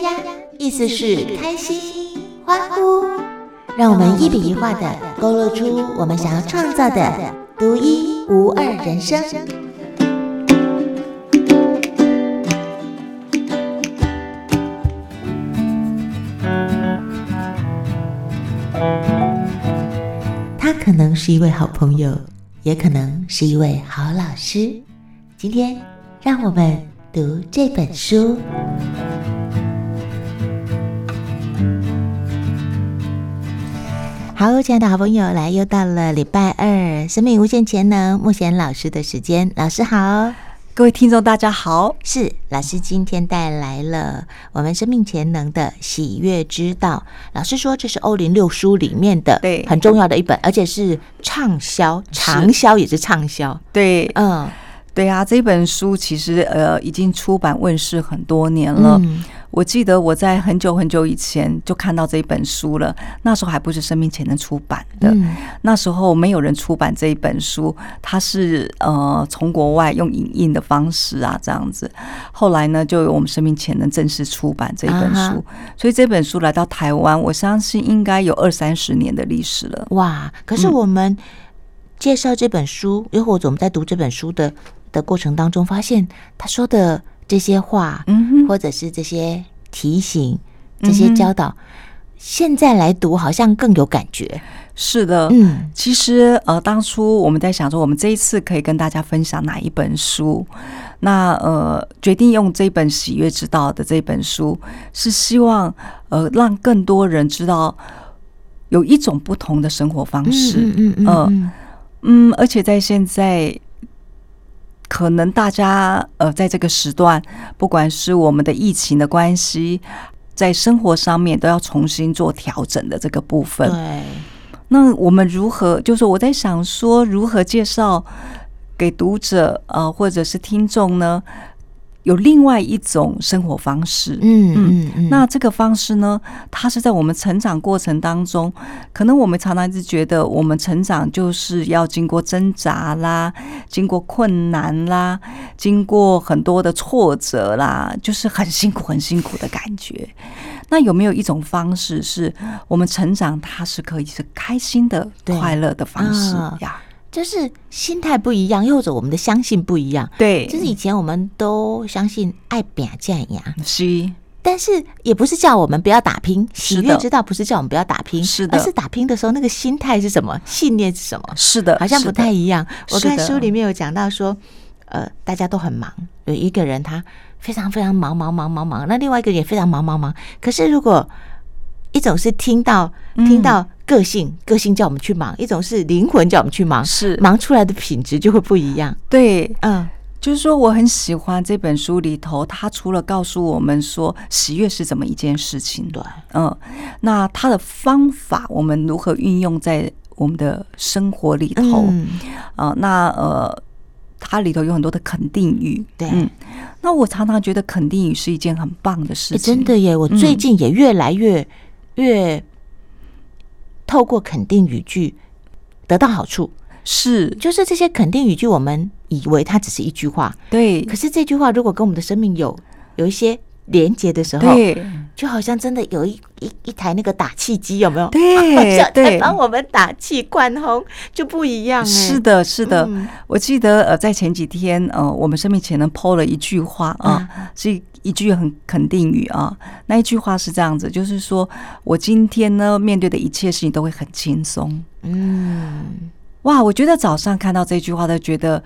呀，意思是开心、欢呼。让我们一笔一画的勾勒出我们想要创造的独一无二人生。他可能是一位好朋友，也可能是一位好老师。今天，让我们读这本书。好，亲爱的好朋友，来，又到了礼拜二，生命无限潜能，目前老师的时间。老师好，各位听众大家好，是老师今天带来了我们生命潜能的喜悦之道。老师说这是欧林六书里面的对很重要的一本，而且是畅销，长销也是畅销。对，嗯。对啊，这本书其实呃已经出版问世很多年了。嗯、我记得我在很久很久以前就看到这一本书了，那时候还不是生命潜能出版的，嗯、那时候没有人出版这一本书，它是呃从国外用影印的方式啊这样子。后来呢，就有我们生命潜能正式出版这一本书，啊、所以这本书来到台湾，我相信应该有二三十年的历史了。哇！可是我们介绍这本书，又、嗯、或者我们在读这本书的。的过程当中，发现他说的这些话，嗯哼，或者是这些提醒、这些教导，嗯、现在来读好像更有感觉。是的，嗯，其实呃，当初我们在想说，我们这一次可以跟大家分享哪一本书？那呃，决定用这本《喜悦之道》的这本书，是希望呃，让更多人知道有一种不同的生活方式。嗯嗯嗯，呃、嗯，而且在现在。可能大家呃，在这个时段，不管是我们的疫情的关系，在生活上面都要重新做调整的这个部分。对，那我们如何？就是我在想说，如何介绍给读者呃，或者是听众呢？有另外一种生活方式，嗯嗯嗯，那这个方式呢，它是在我们成长过程当中，可能我们常常一直觉得，我们成长就是要经过挣扎啦，经过困难啦，经过很多的挫折啦，就是很辛苦、很辛苦的感觉。那有没有一种方式，是我们成长它是可以是开心的、快乐的方式呀？就是心态不一样，又或者我们的相信不一样。对，就是以前我们都相信爱表见呀，是，但是也不是叫我们不要打拼。喜悦之道不是叫我们不要打拼，是的，而是打拼的时候那个心态是什么，信念是什么？是的，好像不太一样。我看书里面有讲到说，呃，大家都很忙，有一个人他非常非常忙忙忙忙忙，那另外一个也非常忙忙忙。可是如果一种是听到听到。个性，个性叫我们去忙；一种是灵魂叫我们去忙，是。忙出来的品质就会不一样。对，嗯，就是说我很喜欢这本书里头，它除了告诉我们说喜悦是怎么一件事情，对，嗯，那它的方法我们如何运用在我们的生活里头？嗯，呃，那呃，它里头有很多的肯定语，对，嗯，那我常常觉得肯定语是一件很棒的事情，真的耶！我最近也越来越越。透过肯定语句得到好处，是就是这些肯定语句，我们以为它只是一句话，对。可是这句话如果跟我们的生命有有一些连接的时候，对，就好像真的有一一一台那个打气机，有没有？对，好像在帮我们打气灌轰，就不一样。是的，是的。我记得呃，在前几天呃，我们生命潜能 po 了一句话啊，是。一句很肯定语啊，那一句话是这样子，就是说我今天呢，面对的一切事情都会很轻松。嗯，哇，我觉得早上看到这句话都觉得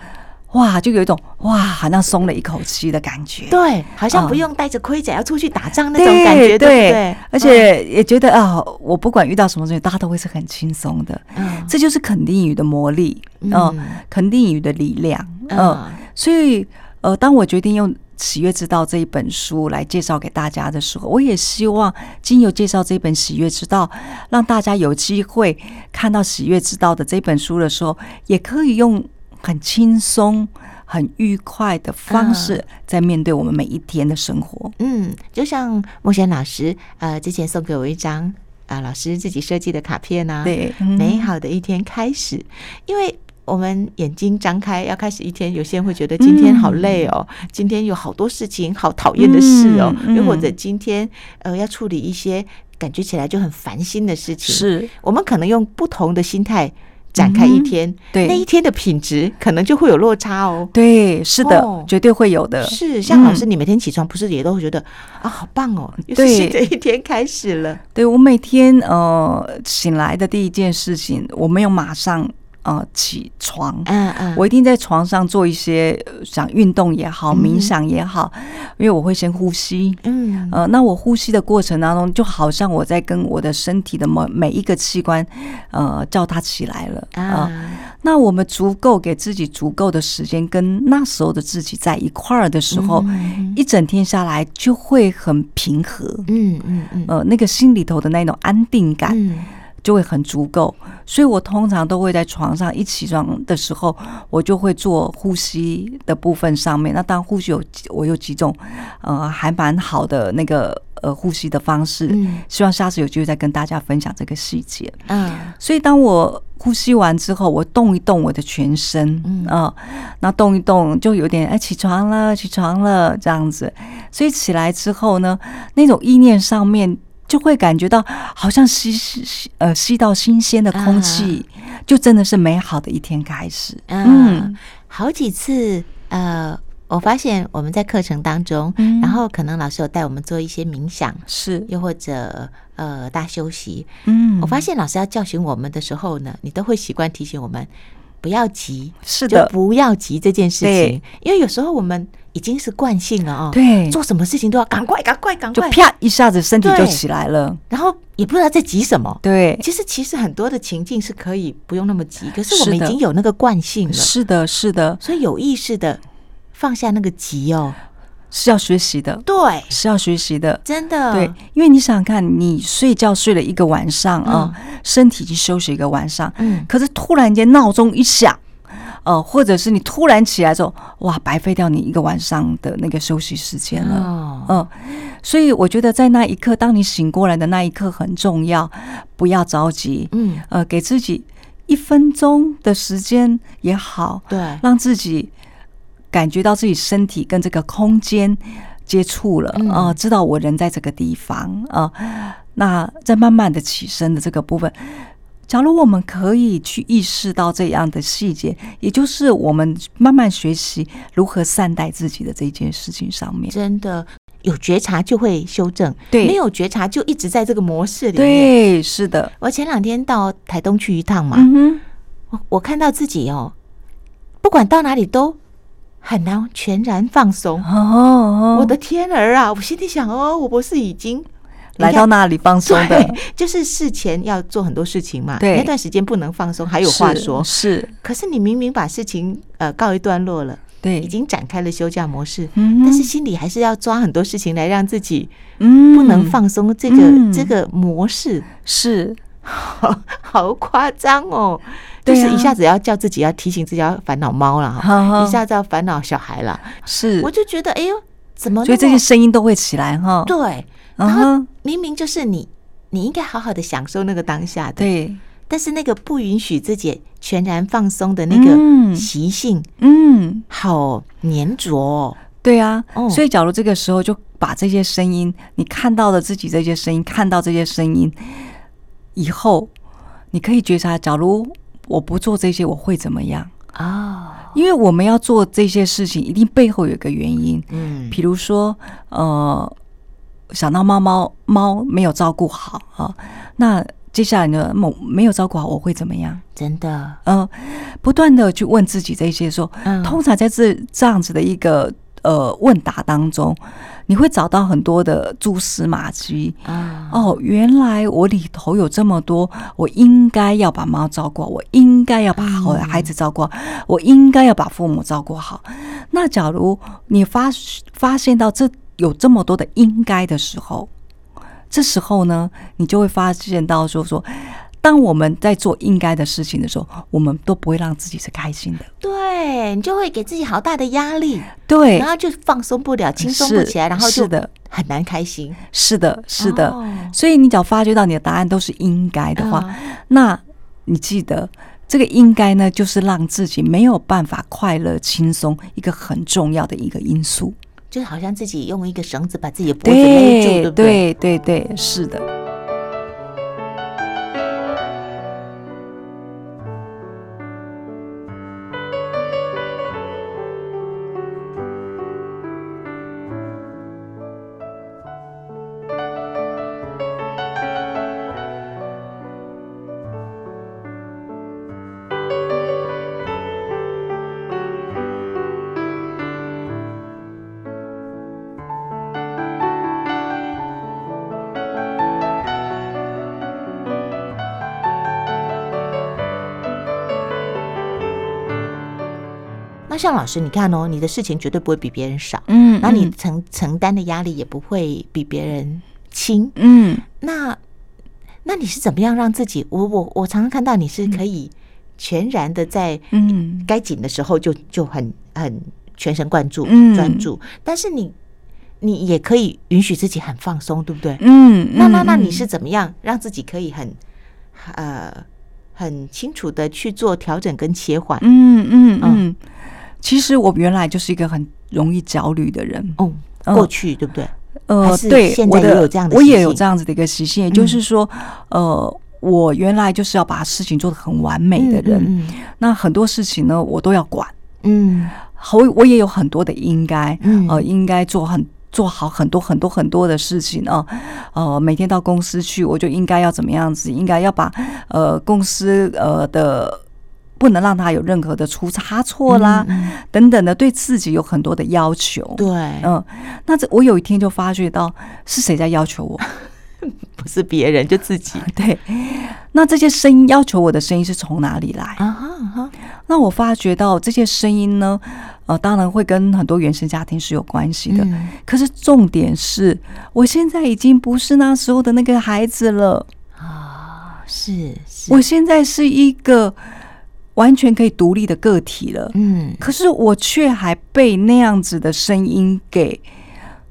哇，就有一种哇，好像松了一口气的感觉。对，好像不用带着盔甲要出去打仗那种感觉，对，对不对？而且也觉得啊，我不管遇到什么事情，大家都会是很轻松的。嗯，这就是肯定语的魔力，嗯，肯定语的力量。嗯，所以呃，当我决定用。《喜悦之道》这一本书来介绍给大家的时候，我也希望经由介绍这本《喜悦之道》，让大家有机会看到《喜悦之道》的这本书的时候，也可以用很轻松、很愉快的方式在面对我们每一天的生活。嗯，就像慕贤老师呃之前送给我一张啊、呃、老师自己设计的卡片呢、啊，对，美好的一天开始，因为。我们眼睛张开要开始一天，有些人会觉得今天好累哦，嗯、今天有好多事情，好讨厌的事哦，又、嗯、或者今天呃要处理一些感觉起来就很烦心的事情。是我们可能用不同的心态。展开一天，嗯、对那一天的品质可能就会有落差哦。对，是的，哦、绝对会有的。是像老师，你每天起床不是也都会觉得、嗯、啊，好棒哦，又是新的一天开始了。对，我每天呃醒来的第一件事情，我没有马上。呃，起床，嗯嗯，我一定在床上做一些想运动也好，冥想也好，因为我会先呼吸，嗯，呃，那我呼吸的过程当中，就好像我在跟我的身体的每每一个器官，呃，叫它起来了啊。那我们足够给自己足够的时间，跟那时候的自己在一块儿的时候，一整天下来就会很平和，嗯嗯嗯，呃，那个心里头的那种安定感。就会很足够，所以我通常都会在床上一起床的时候，我就会做呼吸的部分上面。那当呼吸有我有几种，呃，还蛮好的那个呃呼吸的方式。嗯，希望下次有机会再跟大家分享这个细节。嗯，所以当我呼吸完之后，我动一动我的全身，嗯啊，那动一动就有点哎起床了，起床了这样子。所以起来之后呢，那种意念上面。就会感觉到好像吸吸吸呃吸到新鲜的空气，就真的是美好的一天开始。嗯，好几次呃，我发现我们在课程当中，然后可能老师有带我们做一些冥想，是。又或者呃大休息。嗯，我发现老师要叫醒我们的时候呢，你都会习惯提醒我们不要急，是的，不要急这件事情，因为有时候我们。已经是惯性了啊！对，做什么事情都要赶快、赶快、赶快，就啪一下子身体就起来了，然后也不知道在急什么。对，其实其实很多的情境是可以不用那么急，可是我们已经有那个惯性了。是的，是的，所以有意识的放下那个急哦，是要学习的。对，是要学习的，真的。对，因为你想想看，你睡觉睡了一个晚上啊，身体已经休息一个晚上，嗯，可是突然间闹钟一响。呃，或者是你突然起来之后，哇，白费掉你一个晚上的那个休息时间了。嗯、呃，所以我觉得在那一刻，当你醒过来的那一刻很重要，不要着急。嗯，呃，给自己一分钟的时间也好，对，让自己感觉到自己身体跟这个空间接触了，啊、呃，知道我人在这个地方啊、呃，那再慢慢的起身的这个部分。假如我们可以去意识到这样的细节，也就是我们慢慢学习如何善待自己的这件事情上面，真的有觉察就会修正，对，没有觉察就一直在这个模式里面。对，是的。我前两天到台东去一趟嘛，嗯哼，我我看到自己哦，不管到哪里都很难全然放松。哦，我的天儿啊！我心里想哦，我不是已经。来到那里放松的，就是事前要做很多事情嘛。对，那段时间不能放松，还有话说。是，可是你明明把事情呃告一段落了，对，已经展开了休假模式，但是心里还是要抓很多事情来让自己不能放松。这个这个模式是好 好夸张哦，就是一下子要叫自己要提醒自己要烦恼猫了哈，一下子要烦恼小孩了，是，我就觉得哎呦，怎么？所以这些声音都会起来哈。对。然后明明就是你，你应该好好的享受那个当下的，对。但是那个不允许自己全然放松的那个习性，嗯，好粘着哦。对啊，所以假如这个时候就把这些声音，你看到了自己这些声音，看到这些声音以后，你可以觉察，假如我不做这些，我会怎么样啊？因为我们要做这些事情，一定背后有一个原因，嗯，比如说，呃。想到猫猫猫没有照顾好啊，那接下来呢？某没有照顾好，我会怎么样？真的，嗯，不断的去问自己这些说，嗯，通常在这这样子的一个呃问答当中，你会找到很多的蛛丝马迹啊。哦，原来我里头有这么多，我应该要把猫照顾好，我应该要把好孩子照顾好，我应该要把父母照顾好。那假如你发发现到这。有这么多的应该的时候，这时候呢，你就会发现到说说，当我们在做应该的事情的时候，我们都不会让自己是开心的。对，你就会给自己好大的压力，对，然后就放松不了，轻松不起来，然后就的很难开心。是的，是的。所以你只要发觉到你的答案都是应该的话，那你记得这个应该呢，就是让自己没有办法快乐轻松一个很重要的一个因素，就好像自己用一个绳子把自己的脖子勒住，对不对？对对对，是的。像老师，你看哦，你的事情绝对不会比别人少，嗯，然后你承承担的压力也不会比别人轻，嗯，那那你是怎么样让自己？我我我常常看到你是可以全然的在嗯。该紧的时候就就很很全神贯注专注，但是你你也可以允许自己很放松，对不对？嗯，那那那你是怎么样让自己可以很呃很清楚的去做调整跟切换？嗯嗯。嗯。其实我原来就是一个很容易焦虑的人。哦，过去对不对？呃，对，我的我也有这样子的一个习性，也就是说，呃，我原来就是要把事情做得很完美的人。那很多事情呢，我都要管。嗯，我我也有很多的应该，呃，应该做很做好很多很多很多的事情啊。呃，每天到公司去，我就应该要怎么样子？应该要把呃公司呃的。不能让他有任何的出差错啦，嗯、等等的，对自己有很多的要求。对，嗯，那这我有一天就发觉到是谁在要求我，不是别人，就自己。对，那这些声音要求我的声音是从哪里来？啊。那我发觉到这些声音呢，呃，当然会跟很多原生家庭是有关系的。嗯、可是重点是，我现在已经不是那时候的那个孩子了啊！是，是我现在是一个。完全可以独立的个体了，嗯，可是我却还被那样子的声音给，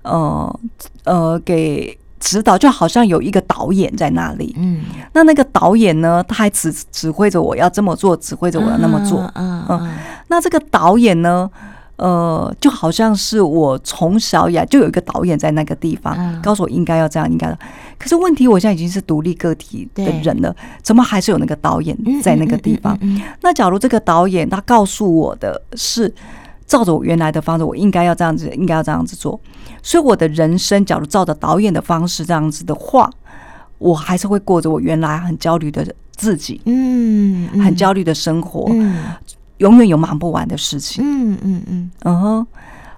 呃呃，给指导，就好像有一个导演在那里，嗯，那那个导演呢，他还指指挥着我要这么做，指挥着我要那么做，嗯嗯，那这个导演呢？呃，就好像是我从小呀就有一个导演在那个地方，嗯、告诉我应该要这样，应该的。可是问题，我现在已经是独立个体的人了，怎么还是有那个导演在那个地方？那假如这个导演他告诉我的是照着我原来的方式，我应该要这样子，应该要这样子做。所以我的人生，假如照着导演的方式这样子的话，我还是会过着我原来很焦虑的自己，嗯，嗯很焦虑的生活。嗯永远有忙不完的事情。嗯嗯嗯嗯哼。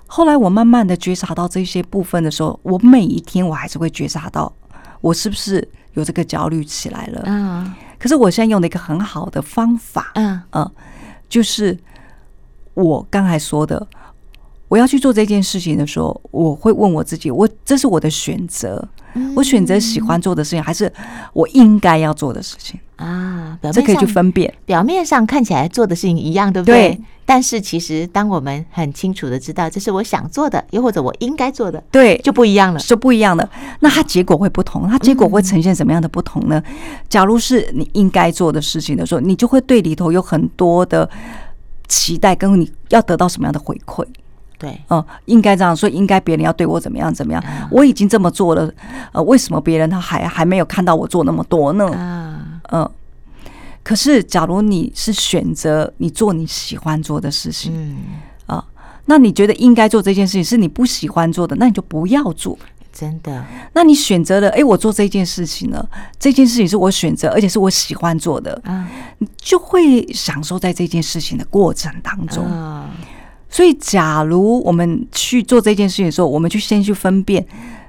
后来我慢慢的觉察到这些部分的时候，我每一天我还是会觉察到，我是不是有这个焦虑起来了？嗯。可是我现在用了一个很好的方法，嗯嗯，就是我刚才说的，我要去做这件事情的时候，我会问我自己：我这是我的选择，我选择喜欢做的事情，还是我应该要做的事情？啊，这可以去分辨。表面上看起来做的事情一样，对不对？对。但是其实，当我们很清楚的知道这是我想做的，又或者我应该做的，对，就不一样了，是不一样的。那它结果会不同，它结果会呈现什么样的不同呢？假如是你应该做的事情的时候，你就会对里头有很多的期待，跟你要得到什么样的回馈。对，嗯，应该这样说，应该别人要对我怎么样怎么样？我已经这么做了，呃，为什么别人他还还没有看到我做那么多呢？嗯嗯。可是，假如你是选择你做你喜欢做的事情，嗯啊，那你觉得应该做这件事情是你不喜欢做的，那你就不要做。真的？那你选择了，哎，我做这件事情了，这件事情是我选择，而且是我喜欢做的，啊，你就会享受在这件事情的过程当中。啊。所以，假如我们去做这件事情的时候，我们去先去分辨，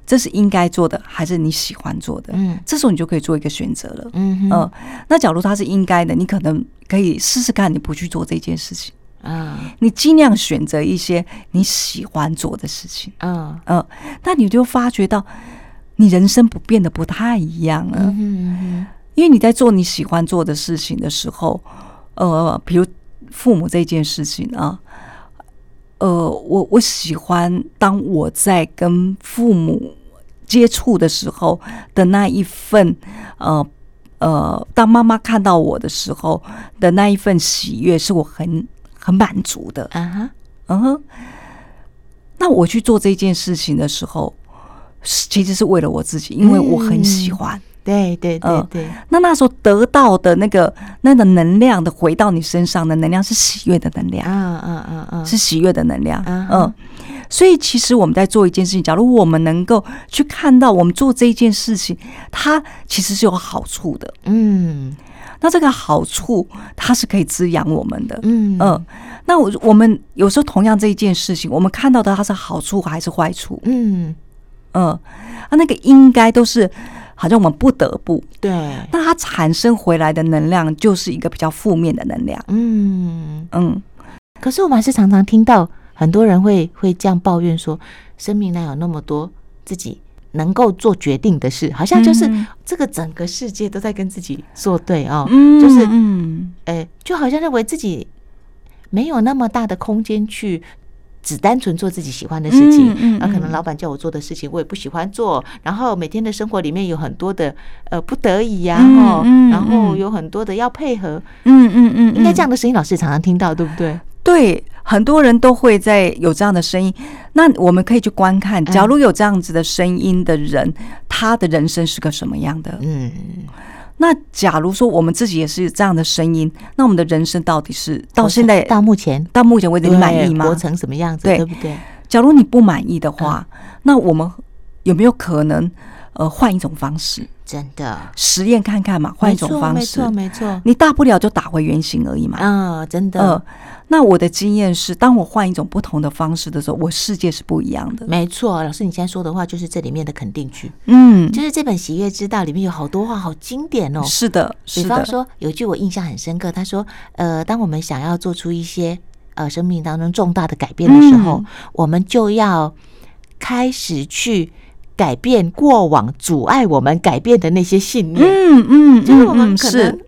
这是应该做的还是你喜欢做的？嗯，这时候你就可以做一个选择了。嗯嗯。那假如它是应该的，你可能可以试试看，你不去做这件事情啊，你尽量选择一些你喜欢做的事情。嗯嗯。那你就发觉到，你人生不变得不太一样了。嗯嗯。因为你在做你喜欢做的事情的时候，呃，比如父母这件事情啊。呃，我我喜欢当我在跟父母接触的时候的那一份呃呃，当妈妈看到我的时候的那一份喜悦，是我很很满足的。啊哈，嗯哼。那我去做这件事情的时候，其实是为了我自己，因为我很喜欢。嗯对对对对，呃，那那时候得到的那个那个能量的回到你身上的能量是喜悦的能量，嗯嗯嗯嗯，是喜悦的能量，嗯、uh 所以其实我们在做一件事情，假如我们能够去看到我们做这一件事情，它其实是有好处的，嗯，那这个好处它是可以滋养我们的，嗯。嗯、呃，那我我们有时候同样这一件事情，我们看到的它是好处还是坏处，嗯。嗯，啊、呃，那个应该都是。好像我们不得不对，那它产生回来的能量就是一个比较负面的能量。嗯嗯，可是我们还是常常听到很多人会会这样抱怨说，生命哪有那么多自己能够做决定的事？好像就是这个整个世界都在跟自己作对哦，嗯、就是嗯，哎，就好像认为自己没有那么大的空间去。只单纯做自己喜欢的事情，那可能老板叫我做的事情我也不喜欢做，然后每天的生活里面有很多的呃不得已呀，哈，然后有很多的要配合，嗯嗯嗯，应该这样的声音老师常常听到，对不对？对，很多人都会在有这样的声音，那我们可以去观看，假如有这样子的声音的人，他的人生是个什么样的？嗯。那假如说我们自己也是这样的声音，那我们的人生到底是到现在到目前到目前为止你满意吗？活成什么样子？对不对？假如你不满意的话，那我们有没有可能呃换一种方式？真的实验看看嘛，换一种方式，没错没错，你大不了就打回原形而已嘛。啊，真的。那我的经验是，当我换一种不同的方式的时候，我世界是不一样的。没错，老师，你现在说的话就是这里面的肯定句。嗯，就是这本《喜悦之道》里面有好多话，好经典哦。是的，是的。比方说，有一句我印象很深刻，他说：“呃，当我们想要做出一些呃生命当中重大的改变的时候，嗯、我们就要开始去改变过往阻碍我们改变的那些信念。嗯”嗯嗯，就是我们可能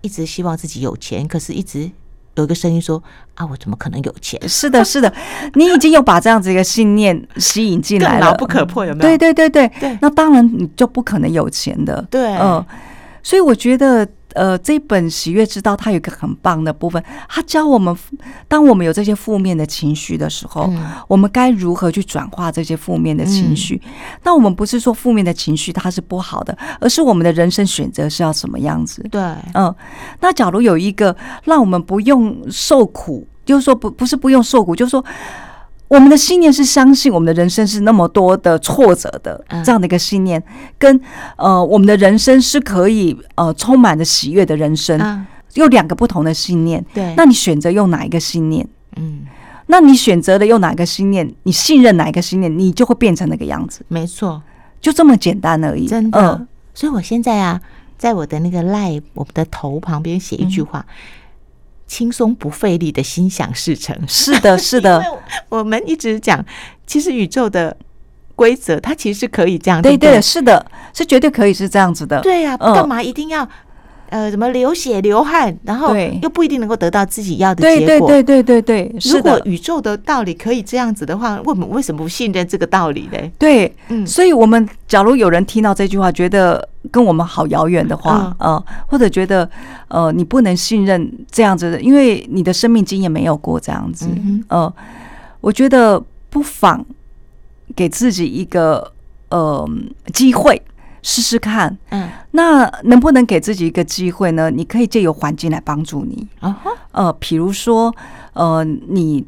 一直希望自己有钱，可是一直。有一个声音说：“啊，我怎么可能有钱？”是的，是的，你已经有把这样子一个信念吸引进来了，牢不可破，有没有？对对对对对。那当然，你就不可能有钱的。对，嗯，所以我觉得。呃，这本《喜悦之道》它有一个很棒的部分，它教我们，当我们有这些负面的情绪的时候，嗯、我们该如何去转化这些负面的情绪？嗯、那我们不是说负面的情绪它是不好的，而是我们的人生选择是要什么样子？对，嗯。那假如有一个让我们不用受苦，就是说不不是不用受苦，就是说。我们的信念是相信我们的人生是那么多的挫折的这样的一个信念，跟呃我们的人生是可以呃充满着喜悦的人生，有两个不同的信念。对，那你选择用哪一个信念？嗯，那你选择了用哪一个信念？你信任哪一个信念，你就会变成那个样子。没错，就这么简单而已。真的。所以我现在啊，在我的那个 LINE 我们的头旁边写一句话。轻松不费力的心想事成，是的，是的。我们一直讲，其实宇宙的规则，它其实是可以这样，对对，是的，是绝对可以是这样子的。对呀，干嘛一定要呃，什么流血流汗，然后又不一定能够得到自己要的结果？对对对对对，如果宇宙的道理可以这样子的话，为什么为什么不信任这个道理呢？对，嗯，所以我们假如有人听到这句话，觉得。跟我们好遥远的话，呃，或者觉得呃，你不能信任这样子的，因为你的生命经验没有过这样子，呃，我觉得不妨给自己一个呃机会试试看，嗯，那能不能给自己一个机会呢？你可以借由环境来帮助你，啊，呃，比如说呃，你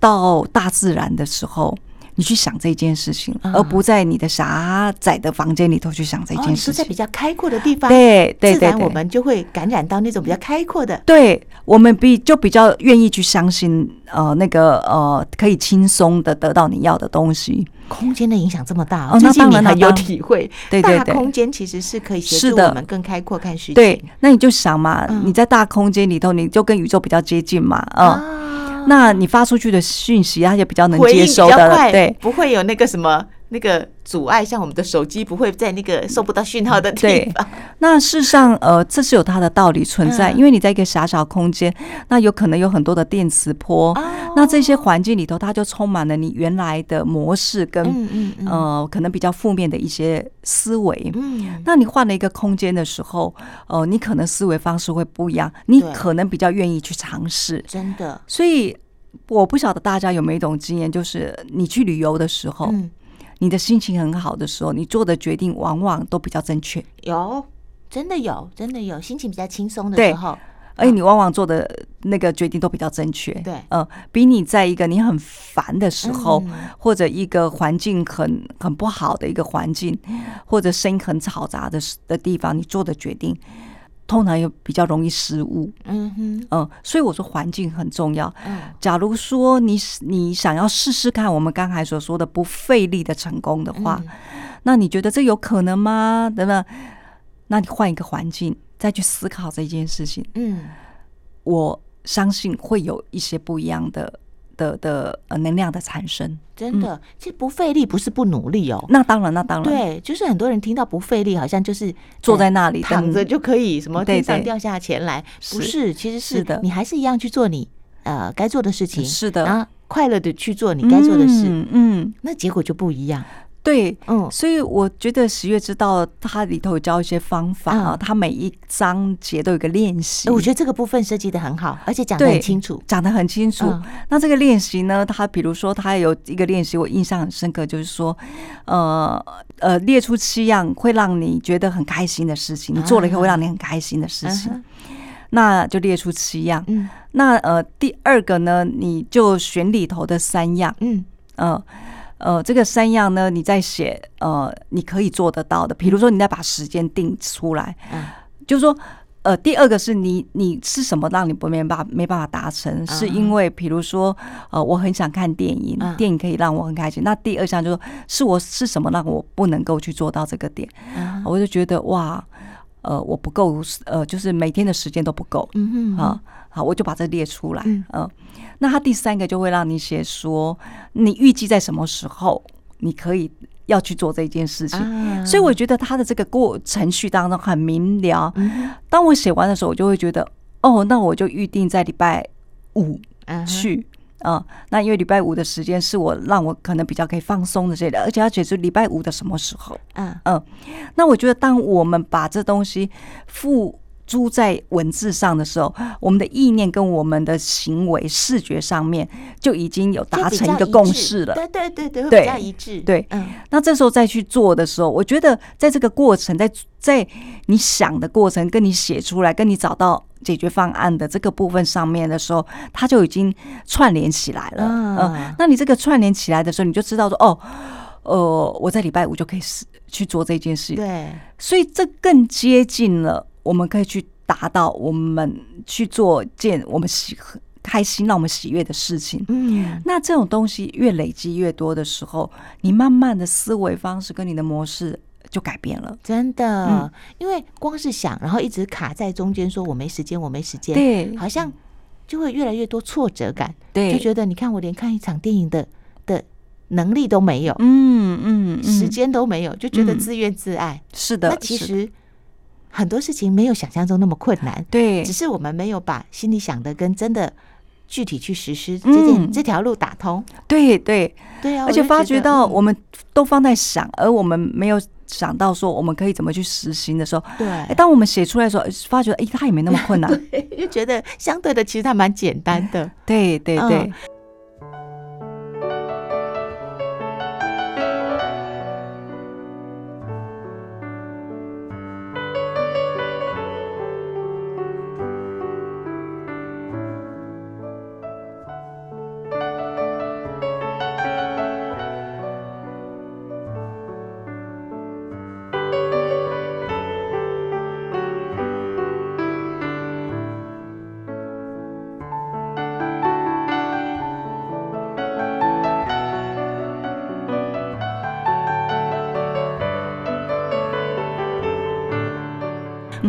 到大自然的时候。你去想这件事情，而不在你的狭窄的房间里头去想这件事情。在比较开阔的地方，对对对，自然我们就会感染到那种比较开阔的。对，我们比就比较愿意去相信，呃，那个呃，可以轻松的得到你要的东西。空间的影响这么大，最近你很有体会。对对对，大空间其实是可以协助我们更开阔看世界。对，那你就想嘛，你在大空间里头，你就跟宇宙比较接近嘛，嗯。那你发出去的讯息，它就比较能接收的，对，不会有那个什么那个阻碍，像我们的手机不会在那个收不到讯号的地方。那事实上，呃，这是有它的道理存在，因为你在一个狭小空间，那有可能有很多的电磁波，那这些环境里头，它就充满了你原来的模式跟呃，可能比较负面的一些思维。嗯，那你换了一个空间的时候，呃，你可能思维方式会不一样，你可能比较愿意去尝试。真的，所以我不晓得大家有没有一种经验，就是你去旅游的时候。你的心情很好的时候，你做的决定往往都比较正确。有，真的有，真的有，心情比较轻松的时候，而且你往往做的那个决定都比较正确。对，嗯，比你在一个你很烦的时候，或者一个环境很很不好的一个环境，或者声音很嘈杂的的地方，你做的决定。通常又比较容易失误，嗯哼，嗯，所以我说环境很重要。嗯，假如说你你想要试试看我们刚才所说的不费力的成功的话，嗯，那你觉得这有可能吗？等等，那你换一个环境再去思考这件事情，嗯，我相信会有一些不一样的。的的呃能量的产生，真的，其实不费力不是不努力哦。那当然，那当然，对，就是很多人听到不费力，好像就是坐在那里躺着。就可以什么天上掉下钱来，不是，其实是的，你还是一样去做你呃该做的事情，是的，然后快乐的去做你该做的事，嗯，那结果就不一样。对，嗯，所以我觉得十月之道它里头有教一些方法啊，它每一章节都有个练习。我觉得这个部分设计的很好，而且讲的很清楚，讲的很清楚。那这个练习呢，它比如说它有一个练习，我印象很深刻，就是说，呃呃，列出七样会让你觉得很开心的事情，你做了以后会让你很开心的事情，那就列出七样。嗯，那呃，第二个呢，你就选里头的三样。嗯嗯。呃，这个三样呢，你在写呃，你可以做得到的。比如说，你再把时间定出来，嗯，就是说，呃，第二个是你，你是什么让你不没办法没办法达成？是因为，比如说，呃，我很想看电影，电影可以让我很开心。那第二项就是，是我是什么让我不能够去做到这个点？我就觉得哇，呃，我不够，呃，就是每天的时间都不够，嗯哼，啊，好，我就把这列出来，嗯。那他第三个就会让你写说，你预计在什么时候你可以要去做这件事情，所以我觉得他的这个过程序当中很明了。当我写完的时候，我就会觉得，哦，那我就预定在礼拜五去啊。那因为礼拜五的时间是我让我可能比较可以放松的这类，而且要写出礼拜五的什么时候。嗯嗯，那我觉得当我们把这东西付。诸在文字上的时候，我们的意念跟我们的行为视觉上面就已经有达成一个共识了。对对对对，比较一致。对，嗯。那这时候再去做的时候，我觉得在这个过程，在在你想的过程，跟你写出来，跟你找到解决方案的这个部分上面的时候，它就已经串联起来了。嗯。那你这个串联起来的时候，你就知道说，哦，呃，我在礼拜五就可以是去做这件事。对。所以这更接近了。我们可以去达到我们去做件我们喜开心、让我们喜悦的事情。嗯，那这种东西越累积越多的时候，你慢慢的思维方式跟你的模式就改变了。真的，因为光是想，然后一直卡在中间，说我没时间，我没时间，对，好像就会越来越多挫折感。对，就觉得你看我连看一场电影的的能力都没有，嗯嗯，时间都没有，就觉得自怨自艾。是的，那其实。很多事情没有想象中那么困难，对，只是我们没有把心里想的跟真的具体去实施这件、嗯、这条路打通，对对对啊！而且发觉到我们都放在想，嗯、而我们没有想到说我们可以怎么去实行的时候，对。当我们写出来的时候，发觉哎，它也没那么困难，就觉得相对的其实它蛮简单的，对对对。嗯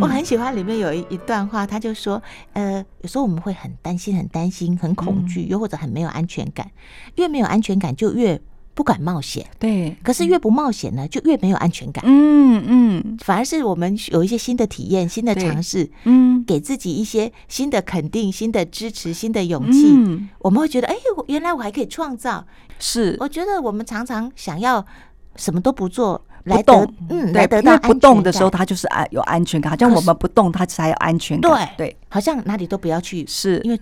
我很喜欢里面有一一段话，他就说：“呃，有时候我们会很担心、很担心、很恐惧，又或者很没有安全感。越没有安全感，就越不敢冒险。对，可是越不冒险呢，就越没有安全感。嗯嗯，反而是我们有一些新的体验、新的尝试，嗯，给自己一些新的肯定、新的支持、新的勇气，嗯，我们会觉得，哎，原来我还可以创造。是，我觉得我们常常想要什么都不做。来动，嗯，来得到不动的时候，它就是安有安全感。好像我们不动，它才有安全感。对对，好像哪里都不要去，是因为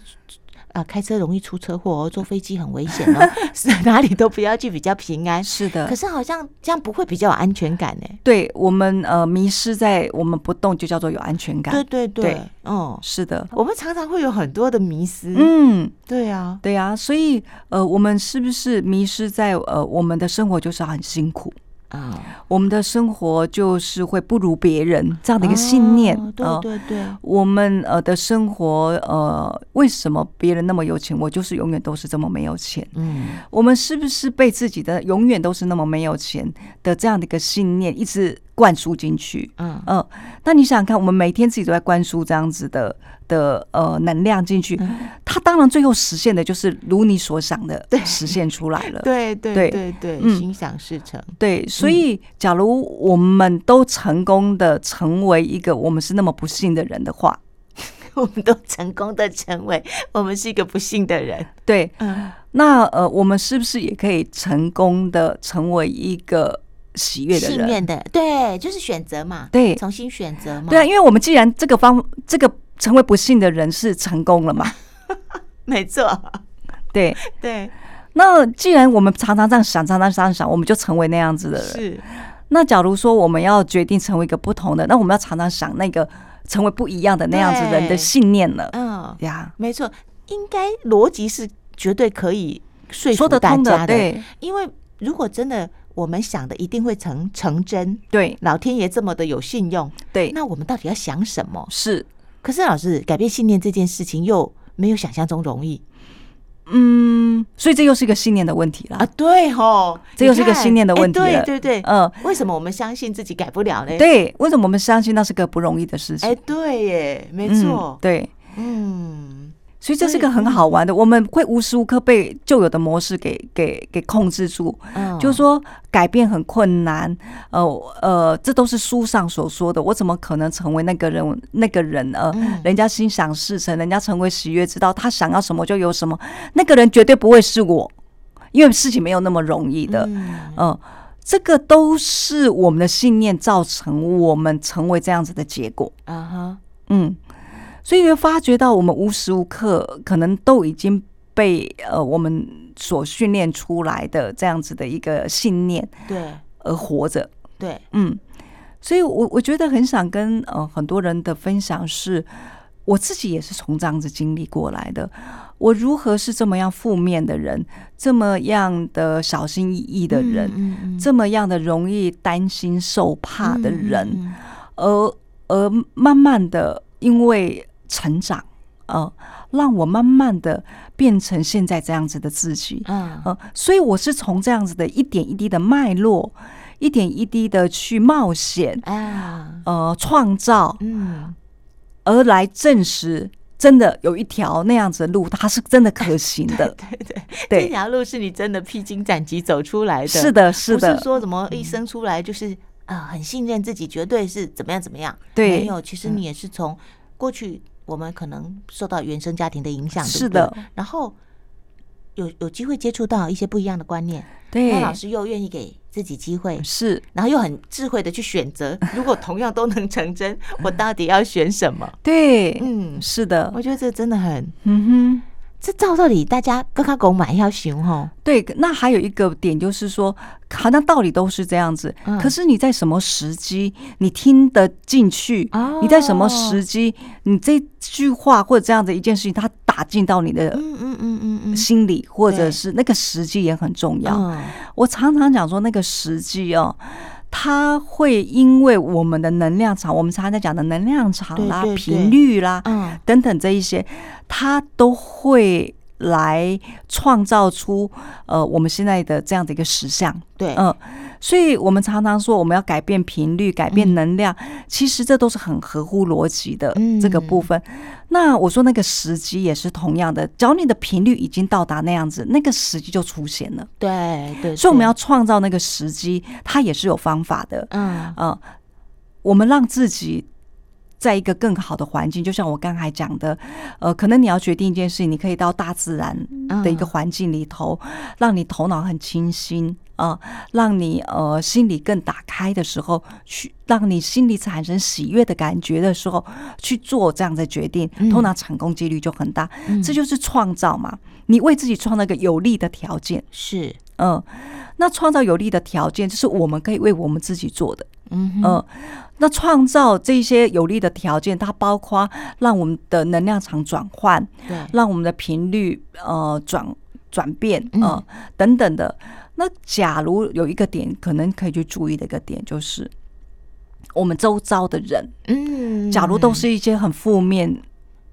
啊，开车容易出车祸，坐飞机很危险哦，是哪里都不要去，比较平安。是的，可是好像这样不会比较有安全感呢？对我们呃，迷失在我们不动，就叫做有安全感。对对对，嗯，是的，我们常常会有很多的迷失。嗯，对啊，对啊，所以呃，我们是不是迷失在呃，我们的生活就是很辛苦？啊，oh. 我们的生活就是会不如别人这样的一个信念。Oh, 对对对，我们呃的生活呃，为什么别人那么有钱，我就是永远都是这么没有钱？嗯，我们是不是被自己的永远都是那么没有钱的这样的一个信念一直灌输进去？嗯嗯，那你想想看，我们每天自己都在灌输这样子的。的呃能量进去，它当然最后实现的就是如你所想的实现出来了。对对对对对，嗯，心想事成。对，所以假如我们都成功的成为一个我们是那么不幸的人的话，我们都成功的成为我们是一个不幸的人。对，嗯，那呃，我们是不是也可以成功的成为一个喜悦的人？幸运的，对，就是选择嘛，对，重新选择嘛。对啊，因为我们既然这个方这个。成为不幸的人是成功了嘛？没错，对对。那既然我们常常这样想，常常这样想，我们就成为那样子的人。是。那假如说我们要决定成为一个不同的，那我们要常常想那个成为不一样的那样子人的信念了。嗯，呀，没错，应该逻辑是绝对可以说服大家的。对，因为如果真的我们想的一定会成成真，对，老天爷这么的有信用，对，那我们到底要想什么？是。可是老师，改变信念这件事情又没有想象中容易，嗯，所以这又是一个信念的问题了啊！对吼，这又是一个信念的问题了，欸、对对对，嗯，为什么我们相信自己改不了呢？对，为什么我们相信那是个不容易的事情？哎、欸，对耶，没错、嗯，对，嗯。所以这是个很好玩的，我们会无时无刻被旧有的模式给给给控制住。嗯，就是说改变很困难。呃呃，这都是书上所说的。我怎么可能成为那个人？那个人呃，人家心想事成，人家成为喜悦之道，他想要什么就有什么。那个人绝对不会是我，因为事情没有那么容易的。嗯，这个都是我们的信念造成我们成为这样子的结果。啊哈，嗯。所以会发觉到，我们无时无刻可能都已经被呃我们所训练出来的这样子的一个信念，对，而活着，对，嗯，所以我我觉得很想跟呃很多人的分享是，我自己也是从这样子经历过来的，我如何是这么样负面的人，这么样的小心翼翼的人，嗯嗯嗯，这么样的容易担心受怕的人，而而慢慢的因为。成长，呃，让我慢慢的变成现在这样子的自己，嗯，呃，所以我是从这样子的一点一滴的脉络，一点一滴的去冒险，啊，呃，创造，嗯，而来证实，真的有一条那样子的路，它是真的可行的，对对对，这条路是你真的披荆斩棘走出来的，是的，是的，不是说怎么一生出来就是啊，呃，很信任自己，绝对是怎么样怎么样，对，没有，其实你也是从过去。我们可能受到原生家庭的影响，是的。然后有有机会接触到一些不一样的观念，对。那老师又愿意给自己机会，是。然后又很智慧的去选择，如果同样都能成真，我到底要选什么？对，嗯，是的。我觉得这真的很，嗯哼。这照道理大家跟他狗买要行哦。对，那还有一个点就是说，好像道理都是这样子，嗯、可是你在什么时机你听得进去？哦、你在什么时机你这句话或者这样的一件事情，它打进到你的嗯嗯嗯嗯心里，或者是那个时机也很重要。嗯、我常常讲说那个时机哦。它会因为我们的能量场，我们常常在讲的能量场啦、频率啦，嗯，等等这一些，它都会来创造出呃我们现在的这样的一个实像。对，嗯、呃，所以我们常常说我们要改变频率、改变能量，嗯、其实这都是很合乎逻辑的这个部分。嗯、那我说那个时机也是同样的，只要你的频率已经到达那样子，那个时机就出现了。对对，所以我们要创造那个时机，它也是有方法的。嗯嗯、呃，我们让自己。在一个更好的环境，就像我刚才讲的，呃，可能你要决定一件事情，你可以到大自然的一个环境里头，让你头脑很清新啊、呃，让你呃心里更打开的时候，去让你心里产生喜悦的感觉的时候，去做这样的决定，通常成功几率就很大。这就是创造嘛，你为自己创造一个有利的条件，是嗯，那创造有利的条件，就是我们可以为我们自己做的，嗯嗯。那创造这些有利的条件，它包括让我们的能量场转换，对，让我们的频率呃转转变呃、嗯、等等的。那假如有一个点，可能可以去注意的一个点，就是我们周遭的人，嗯，假如都是一些很负面、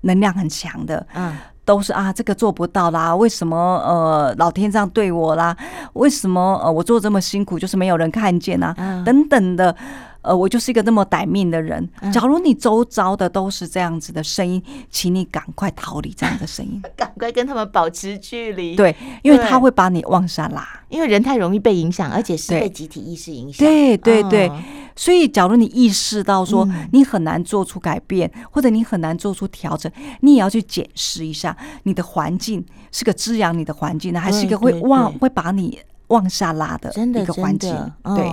能量很强的，嗯，都是啊，这个做不到啦，为什么呃老天这样对我啦？为什么呃我做这么辛苦，就是没有人看见啊？嗯、等等的。呃，我就是一个那么歹命的人。假如你周遭的都是这样子的声音，请你赶快逃离这样的声音，赶快跟他们保持距离。对，因为他会把你往下拉，因为人太容易被影响，而且是被集体意识影响。对对对，所以假如你意识到说你很难做出改变，或者你很难做出调整，你也要去检视一下你的环境是个滋养你的环境呢，还是一个会往会把你往下拉的一个环境？对。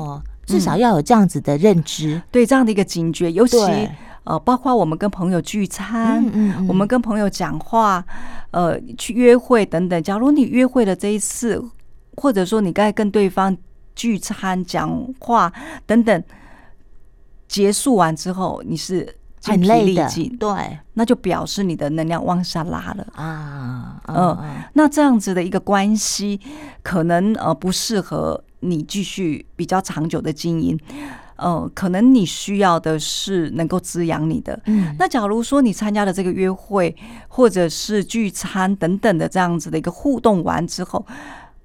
至少要有这样子的认知，嗯、对这样的一个警觉，尤其呃，包括我们跟朋友聚餐，嗯嗯嗯、我们跟朋友讲话，呃，去约会等等。假如你约会的这一次，或者说你该跟对方聚餐讲话等等，结束完之后你是精疲力尽，对，那就表示你的能量往下拉了。啊。嗯、呃，那这样子的一个关系，可能呃不适合。你继续比较长久的经营，呃，可能你需要的是能够滋养你的。嗯，那假如说你参加了这个约会或者是聚餐等等的这样子的一个互动完之后，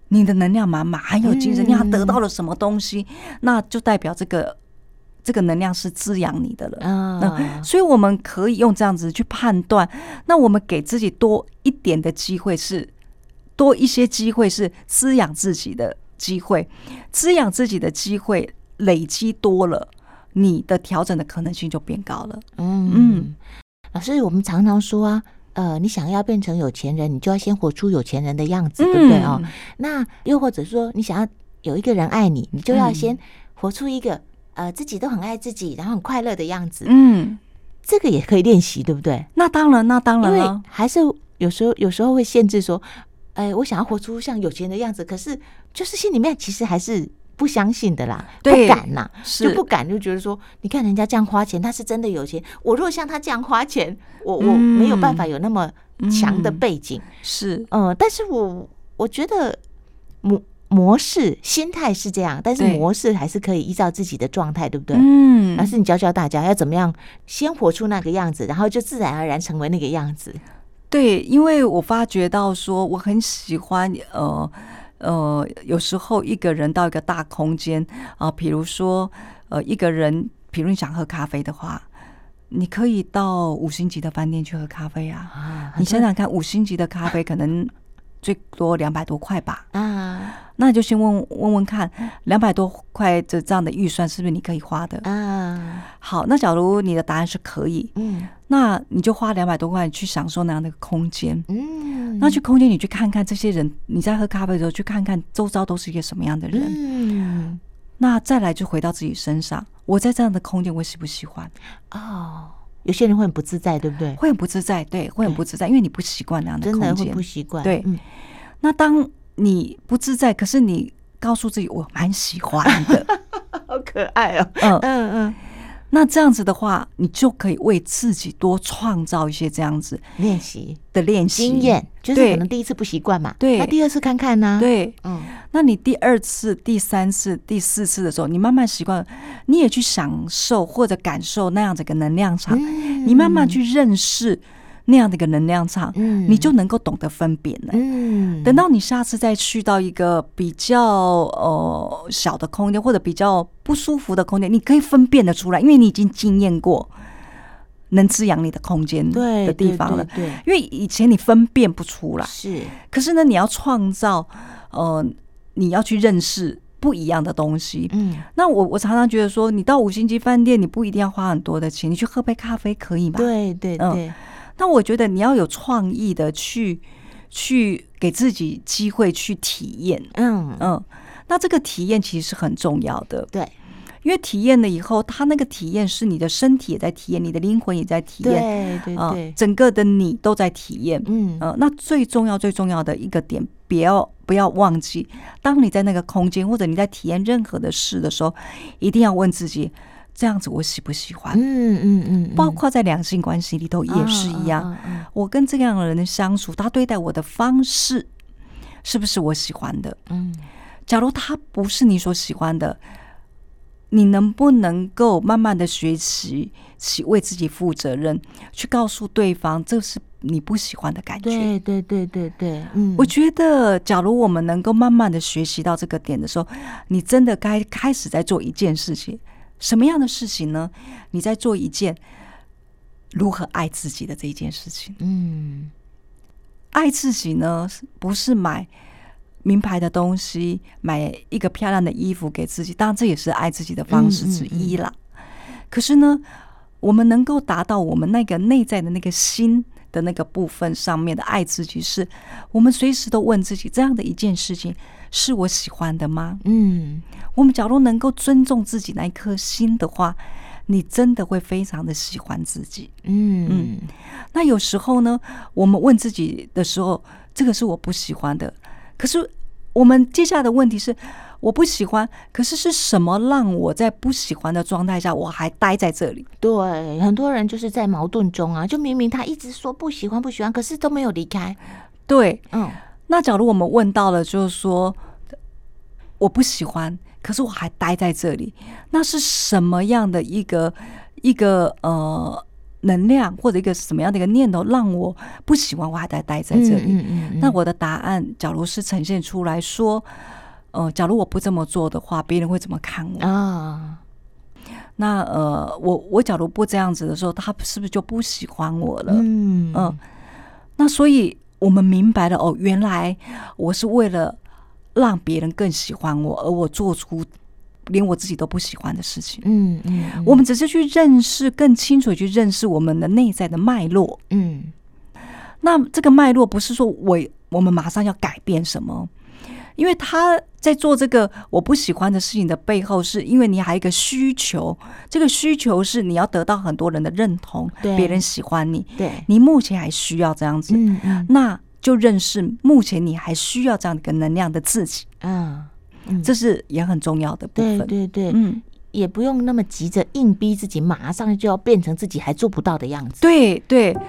你的能量满满，很有精神，你还得到了什么东西，那就代表这个这个能量是滋养你的了。嗯，那所以我们可以用这样子去判断，那我们给自己多一点的机会，是多一些机会是滋养自己的。机会滋养自己的机会累积多了，你的调整的可能性就变高了。嗯嗯，老师，我们常常说啊，呃，你想要变成有钱人，你就要先活出有钱人的样子，对不对哦？那又或者说，你想要有一个人爱你，你就要先活出一个呃自己都很爱自己，然后很快乐的样子。嗯，这个也可以练习，对不对？那当然，那当然了，还是有时候有时候会限制说。哎，我想要活出像有钱人的样子，可是就是心里面其实还是不相信的啦，不敢呐，就不敢，就觉得说，你看人家这样花钱，他是真的有钱。我如果像他这样花钱，我我没有办法有那么强的背景，是，嗯，但是我我觉得模模式心态是这样，但是模式还是可以依照自己的状态，对不对？嗯，而是你教教大家要怎么样先活出那个样子，然后就自然而然成为那个样子。对，因为我发觉到说，我很喜欢呃呃，有时候一个人到一个大空间啊，比如说呃，一个人，比如你想喝咖啡的话，你可以到五星级的饭店去喝咖啡啊。啊你想想看，五星级的咖啡可能最多两百多块吧。啊。那你就先问问问看，两百多块的这样的预算是不是你可以花的？啊，好，那假如你的答案是可以，嗯，那你就花两百多块去享受那样的空间，嗯，那去空间你去看看这些人，你在喝咖啡的时候去看看周遭都是一个什么样的人，嗯，那再来就回到自己身上，我在这样的空间我喜不喜欢？哦，有些人会很不自在，对不对？会很不自在，对，会很不自在，因为你不习惯那样的空间，真的会不习惯，对，嗯，那当。你不自在，可是你告诉自己我蛮喜欢的，好可爱哦。嗯嗯嗯，那这样子的话，你就可以为自己多创造一些这样子练习。的练习。经验，就是可能第一次不习惯嘛，对，那第二次看看呢？对，嗯，那你第二次、第三次、第四次的时候，你慢慢习惯，你也去享受或者感受那样子一个能量场，你慢慢去认识那样的一个能量场，嗯，你就能够懂得分辨了。嗯，等到你下次再去到一个比较呃小的空间，或者比较不舒服的空间，你可以分辨得出来，因为你已经经验过能滋养你的空间的地方了。对，因为以前你分辨不出来，是。可是呢，你要创造，呃，你要去认识。不一样的东西，嗯，那我我常常觉得说，你到五星级饭店，你不一定要花很多的钱，你去喝杯咖啡可以吗？对对对。那我觉得你要有创意的去去给自己机会去体验，嗯嗯。那这个体验其实是很重要的，对，因为体验了以后，它那个体验是你的身体也在体验，你的灵魂也在体验，对对对，整个的你都在体验，嗯嗯。那最重要最重要的一个点，不要。不要忘记，当你在那个空间，或者你在体验任何的事的时候，一定要问自己：这样子我喜不喜欢？嗯嗯嗯，包括在两性关系里头也是一样。我跟这样的人相处，他对待我的方式是不是我喜欢的？嗯，假如他不是你所喜欢的，你能不能够慢慢的学习起为自己负责任，去告诉对方这是。你不喜欢的感觉，对对对对对，嗯，我觉得，假如我们能够慢慢的学习到这个点的时候，你真的该开始在做一件事情，什么样的事情呢？你在做一件如何爱自己的这一件事情。嗯，爱自己呢，不是买名牌的东西，买一个漂亮的衣服给自己，当然这也是爱自己的方式之一啦。嗯嗯嗯，可是呢，我们能够达到我们那个内在的那个心。的那个部分上面的爱自己，是我们随时都问自己：这样的一件事情是我喜欢的吗？嗯，我们假如能够尊重自己那一颗心的话，你真的会非常的喜欢自己。嗯嗯，那有时候呢，我们问自己的时候，这个是我不喜欢的，可是我们接下来的问题是。我不喜欢，可是是什么让我在不喜欢的状态下我还待在这里？对，很多人就是在矛盾中啊，就明明他一直说不喜欢不喜欢，可是都没有离开。对，嗯。那假如我们问到了，就是说我不喜欢，可是我还待在这里，那是什么样的一个一个呃能量，或者一个什么样的一个念头，让我不喜欢，我还在待在这里？嗯嗯嗯。那我的答案，假如是呈现出来说。呃，假如我不这么做的话，别人会怎么看我啊？那呃，我我假如不这样子的时候，他是不是就不喜欢我了？嗯嗯、呃。那所以我们明白了哦，原来我是为了让别人更喜欢我，而我做出连我自己都不喜欢的事情。嗯嗯。嗯，我们只是去认识，更清楚去认识我们的内在的脉络。嗯。那这个脉络不是说我我们马上要改变什么。因为他在做这个我不喜欢的事情的背后，是因为你还有一个需求，这个需求是你要得到很多人的认同，对，别人喜欢你，对，你目前还需要这样子，嗯嗯，那就认识目前你还需要这样的一个能量的自己，嗯，这是也很重要的部分，对对对，嗯，也不用那么急着硬逼自己马上就要变成自己还做不到的样子，对对。对